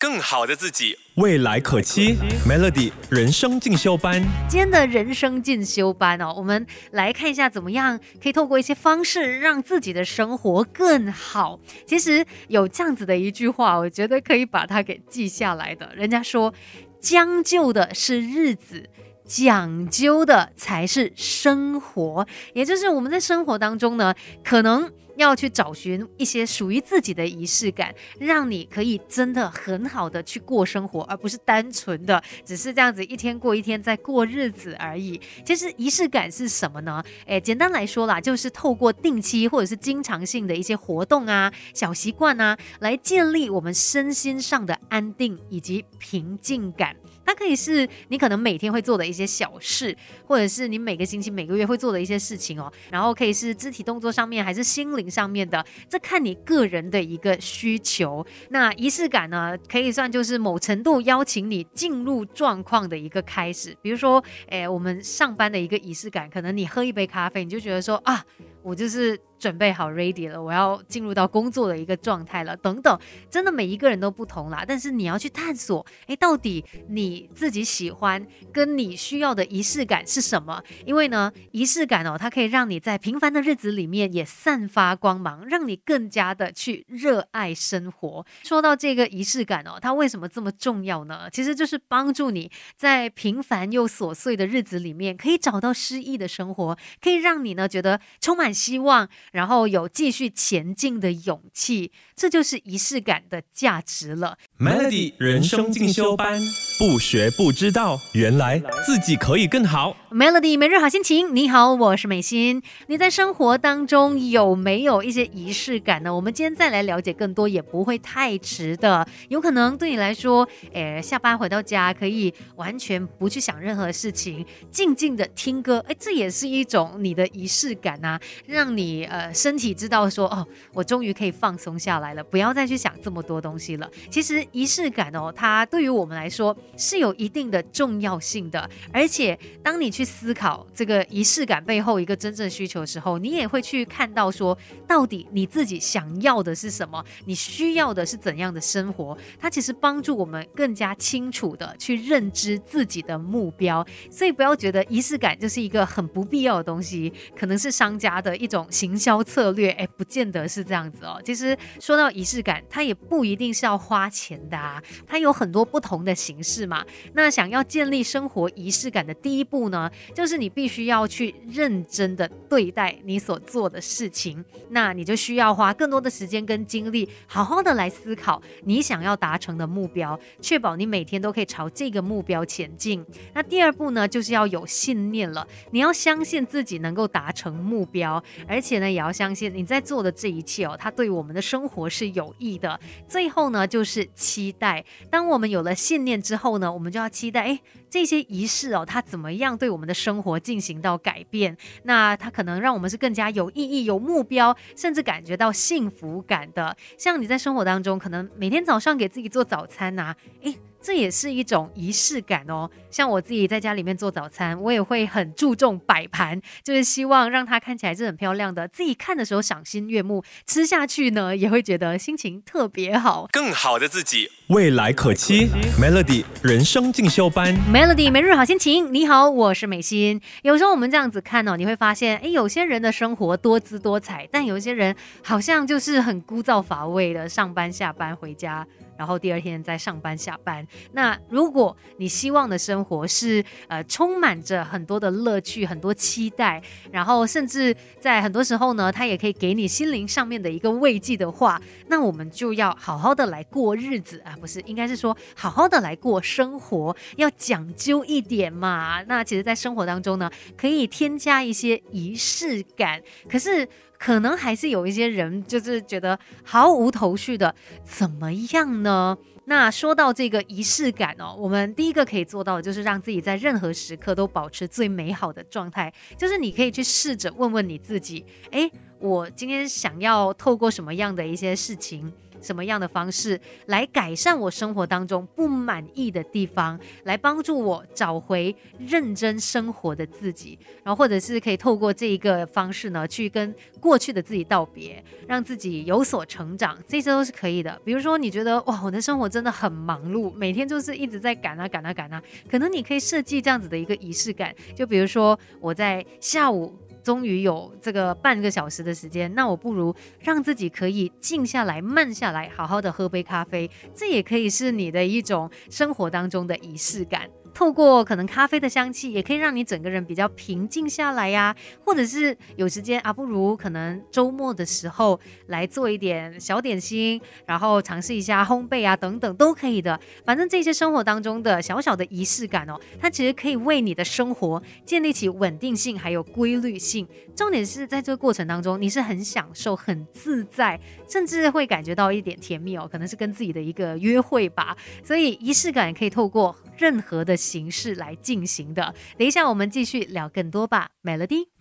更好的自己。未来可期，Melody 人生进修班。今天的人生进修班哦，我们来看一下怎么样可以透过一些方式让自己的生活更好。其实有这样子的一句话，我觉得可以把它给记下来的。人家说，将就的是日子。讲究的才是生活，也就是我们在生活当中呢，可能要去找寻一些属于自己的仪式感，让你可以真的很好的去过生活，而不是单纯的只是这样子一天过一天在过日子而已。其实仪式感是什么呢？诶，简单来说啦，就是透过定期或者是经常性的一些活动啊、小习惯啊，来建立我们身心上的安定以及平静感。可以是你可能每天会做的一些小事，或者是你每个星期、每个月会做的一些事情哦。然后可以是肢体动作上面，还是心灵上面的，这看你个人的一个需求。那仪式感呢，可以算就是某程度邀请你进入状况的一个开始。比如说，诶，我们上班的一个仪式感，可能你喝一杯咖啡，你就觉得说啊。我就是准备好 ready 了，我要进入到工作的一个状态了，等等，真的每一个人都不同啦。但是你要去探索，哎，到底你自己喜欢跟你需要的仪式感是什么？因为呢，仪式感哦，它可以让你在平凡的日子里面也散发光芒，让你更加的去热爱生活。说到这个仪式感哦，它为什么这么重要呢？其实就是帮助你在平凡又琐碎的日子里面，可以找到诗意的生活，可以让你呢觉得充满。希望，然后有继续前进的勇气，这就是仪式感的价值了。Melody 人生进修班，不学不知道，原来自己可以更好。Melody 每日好心情，你好，我是美心。你在生活当中有没有一些仪式感呢？我们今天再来了解更多，也不会太迟的。有可能对你来说，诶，下班回到家可以完全不去想任何事情，静静的听歌，哎，这也是一种你的仪式感啊。让你呃身体知道说哦，我终于可以放松下来了，不要再去想这么多东西了。其实仪式感哦，它对于我们来说是有一定的重要性的。而且当你去去思考这个仪式感背后一个真正需求的时候，你也会去看到说，到底你自己想要的是什么，你需要的是怎样的生活。它其实帮助我们更加清楚的去认知自己的目标。所以不要觉得仪式感就是一个很不必要的东西，可能是商家的。一种行销策略，哎，不见得是这样子哦。其实说到仪式感，它也不一定是要花钱的啊，它有很多不同的形式嘛。那想要建立生活仪式感的第一步呢，就是你必须要去认真的对待你所做的事情。那你就需要花更多的时间跟精力，好好的来思考你想要达成的目标，确保你每天都可以朝这个目标前进。那第二步呢，就是要有信念了，你要相信自己能够达成目标。而且呢，也要相信你在做的这一切哦，它对我们的生活是有益的。最后呢，就是期待。当我们有了信念之后呢，我们就要期待，哎，这些仪式哦，它怎么样对我我们的生活进行到改变？那它可能让我们是更加有意义、有目标，甚至感觉到幸福感的。像你在生活当中，可能每天早上给自己做早餐呐，哎。这也是一种仪式感哦。像我自己在家里面做早餐，我也会很注重摆盘，就是希望让它看起来是很漂亮的，自己看的时候赏心悦目，吃下去呢也会觉得心情特别好。更好的自己，未来可期。Melody 人生进修班，Melody 每日好心情。你好，我是美心。有时候我们这样子看哦，你会发现，哎，有些人的生活多姿多彩，但有些人好像就是很枯燥乏味的，上班下班回家。然后第二天再上班下班。那如果你希望的生活是呃充满着很多的乐趣、很多期待，然后甚至在很多时候呢，它也可以给你心灵上面的一个慰藉的话，那我们就要好好的来过日子啊，不是，应该是说好好的来过生活，要讲究一点嘛。那其实，在生活当中呢，可以添加一些仪式感，可是。可能还是有一些人就是觉得毫无头绪的，怎么样呢？那说到这个仪式感哦，我们第一个可以做到的就是让自己在任何时刻都保持最美好的状态，就是你可以去试着问问你自己，诶，我今天想要透过什么样的一些事情？什么样的方式来改善我生活当中不满意的地方，来帮助我找回认真生活的自己，然后或者是可以透过这一个方式呢，去跟过去的自己道别，让自己有所成长，这些都是可以的。比如说，你觉得哇，我的生活真的很忙碌，每天就是一直在赶啊赶啊赶啊，可能你可以设计这样子的一个仪式感，就比如说我在下午。终于有这个半个小时的时间，那我不如让自己可以静下来、慢下来，好好的喝杯咖啡，这也可以是你的一种生活当中的仪式感。透过可能咖啡的香气，也可以让你整个人比较平静下来呀，或者是有时间啊，不如可能周末的时候来做一点小点心，然后尝试一下烘焙啊，等等都可以的。反正这些生活当中的小小的仪式感哦，它其实可以为你的生活建立起稳定性还有规律性。重点是在这个过程当中，你是很享受、很自在，甚至会感觉到一点甜蜜哦，可能是跟自己的一个约会吧。所以仪式感可以透过任何的。形式来进行的。等一下，我们继续聊更多吧。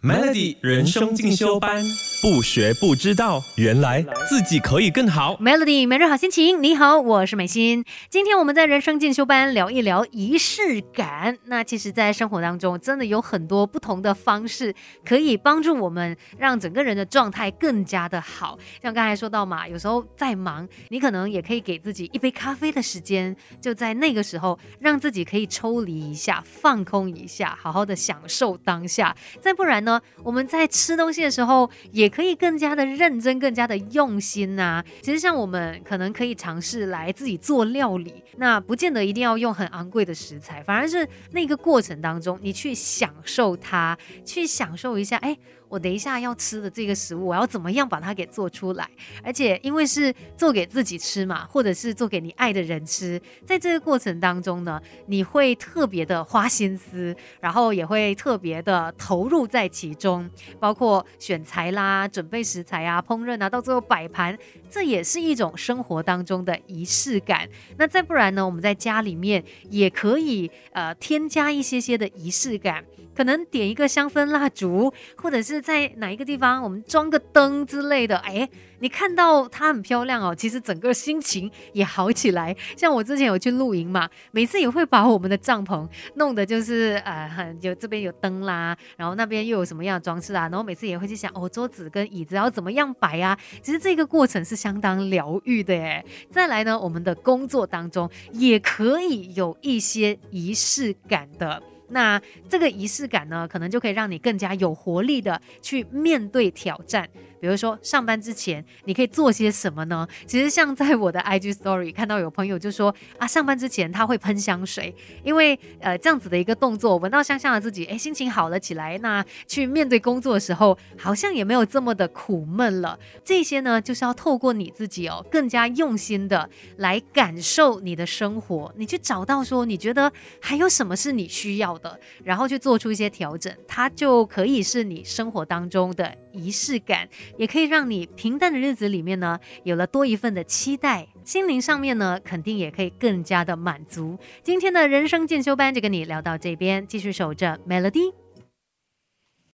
Melody，Melody 人生进修班，不学不知道，原来自己可以更好。Melody 每日好心情，你好，我是美心。今天我们在人生进修班聊一聊仪式感。那其实，在生活当中，真的有很多不同的方式可以帮助我们，让整个人的状态更加的好。像刚才说到嘛，有时候再忙，你可能也可以给自己一杯咖啡的时间，就在那个时候，让自己可以抽。抽离一下，放空一下，好好的享受当下。再不然呢，我们在吃东西的时候，也可以更加的认真，更加的用心呐。其实像我们可能可以尝试来自己做料理，那不见得一定要用很昂贵的食材，反而是那个过程当中，你去享受它，去享受一下，哎。我等一下要吃的这个食物，我要怎么样把它给做出来？而且因为是做给自己吃嘛，或者是做给你爱的人吃，在这个过程当中呢，你会特别的花心思，然后也会特别的投入在其中，包括选材啦、准备食材啊、烹饪啊，到最后摆盘，这也是一种生活当中的仪式感。那再不然呢，我们在家里面也可以呃添加一些些的仪式感。可能点一个香氛蜡烛，或者是在哪一个地方我们装个灯之类的，哎，你看到它很漂亮哦，其实整个心情也好起来。像我之前有去露营嘛，每次也会把我们的帐篷弄得就是呃，有这边有灯啦，然后那边又有什么样的装饰啊，然后每次也会去想哦，桌子跟椅子要怎么样摆啊。其实这个过程是相当疗愈的耶。再来呢，我们的工作当中也可以有一些仪式感的。那这个仪式感呢，可能就可以让你更加有活力的去面对挑战。比如说上班之前，你可以做些什么呢？其实像在我的 IG Story 看到有朋友就说啊，上班之前他会喷香水，因为呃这样子的一个动作，闻到香香的自己，哎，心情好了起来。那去面对工作的时候，好像也没有这么的苦闷了。这些呢，就是要透过你自己哦，更加用心的来感受你的生活，你去找到说你觉得还有什么是你需要的，然后去做出一些调整，它就可以是你生活当中的仪式感。也可以让你平淡的日子里面呢，有了多一份的期待，心灵上面呢，肯定也可以更加的满足。今天的人生进修班就跟你聊到这边，继续守着 Melody。